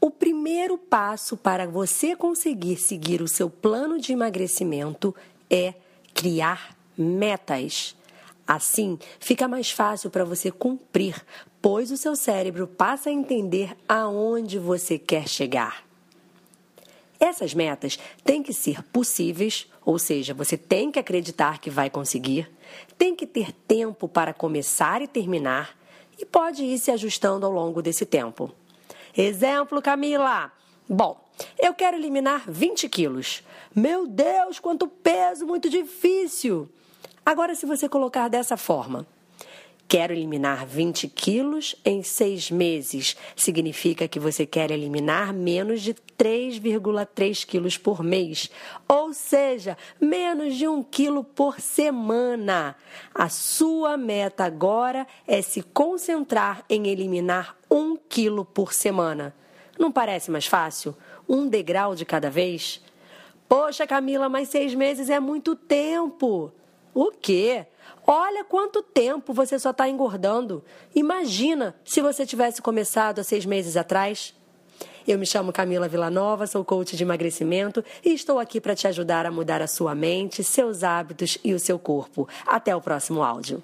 O primeiro passo para você conseguir seguir o seu plano de emagrecimento é criar metas. Assim, fica mais fácil para você cumprir, pois o seu cérebro passa a entender aonde você quer chegar. Essas metas têm que ser possíveis, ou seja, você tem que acreditar que vai conseguir, tem que ter tempo para começar e terminar e pode ir se ajustando ao longo desse tempo. Exemplo, Camila. Bom, eu quero eliminar 20 quilos. Meu Deus, quanto peso, muito difícil. Agora, se você colocar dessa forma, quero eliminar 20 quilos em seis meses, significa que você quer eliminar menos de 3,3 quilos por mês, ou seja, menos de um quilo por semana. A sua meta agora é se concentrar em eliminar um quilo por semana. Não parece mais fácil? Um degrau de cada vez? Poxa, Camila, mas seis meses é muito tempo. O quê? Olha quanto tempo você só está engordando. Imagina se você tivesse começado há seis meses atrás. Eu me chamo Camila Villanova, sou coach de emagrecimento e estou aqui para te ajudar a mudar a sua mente, seus hábitos e o seu corpo. Até o próximo áudio.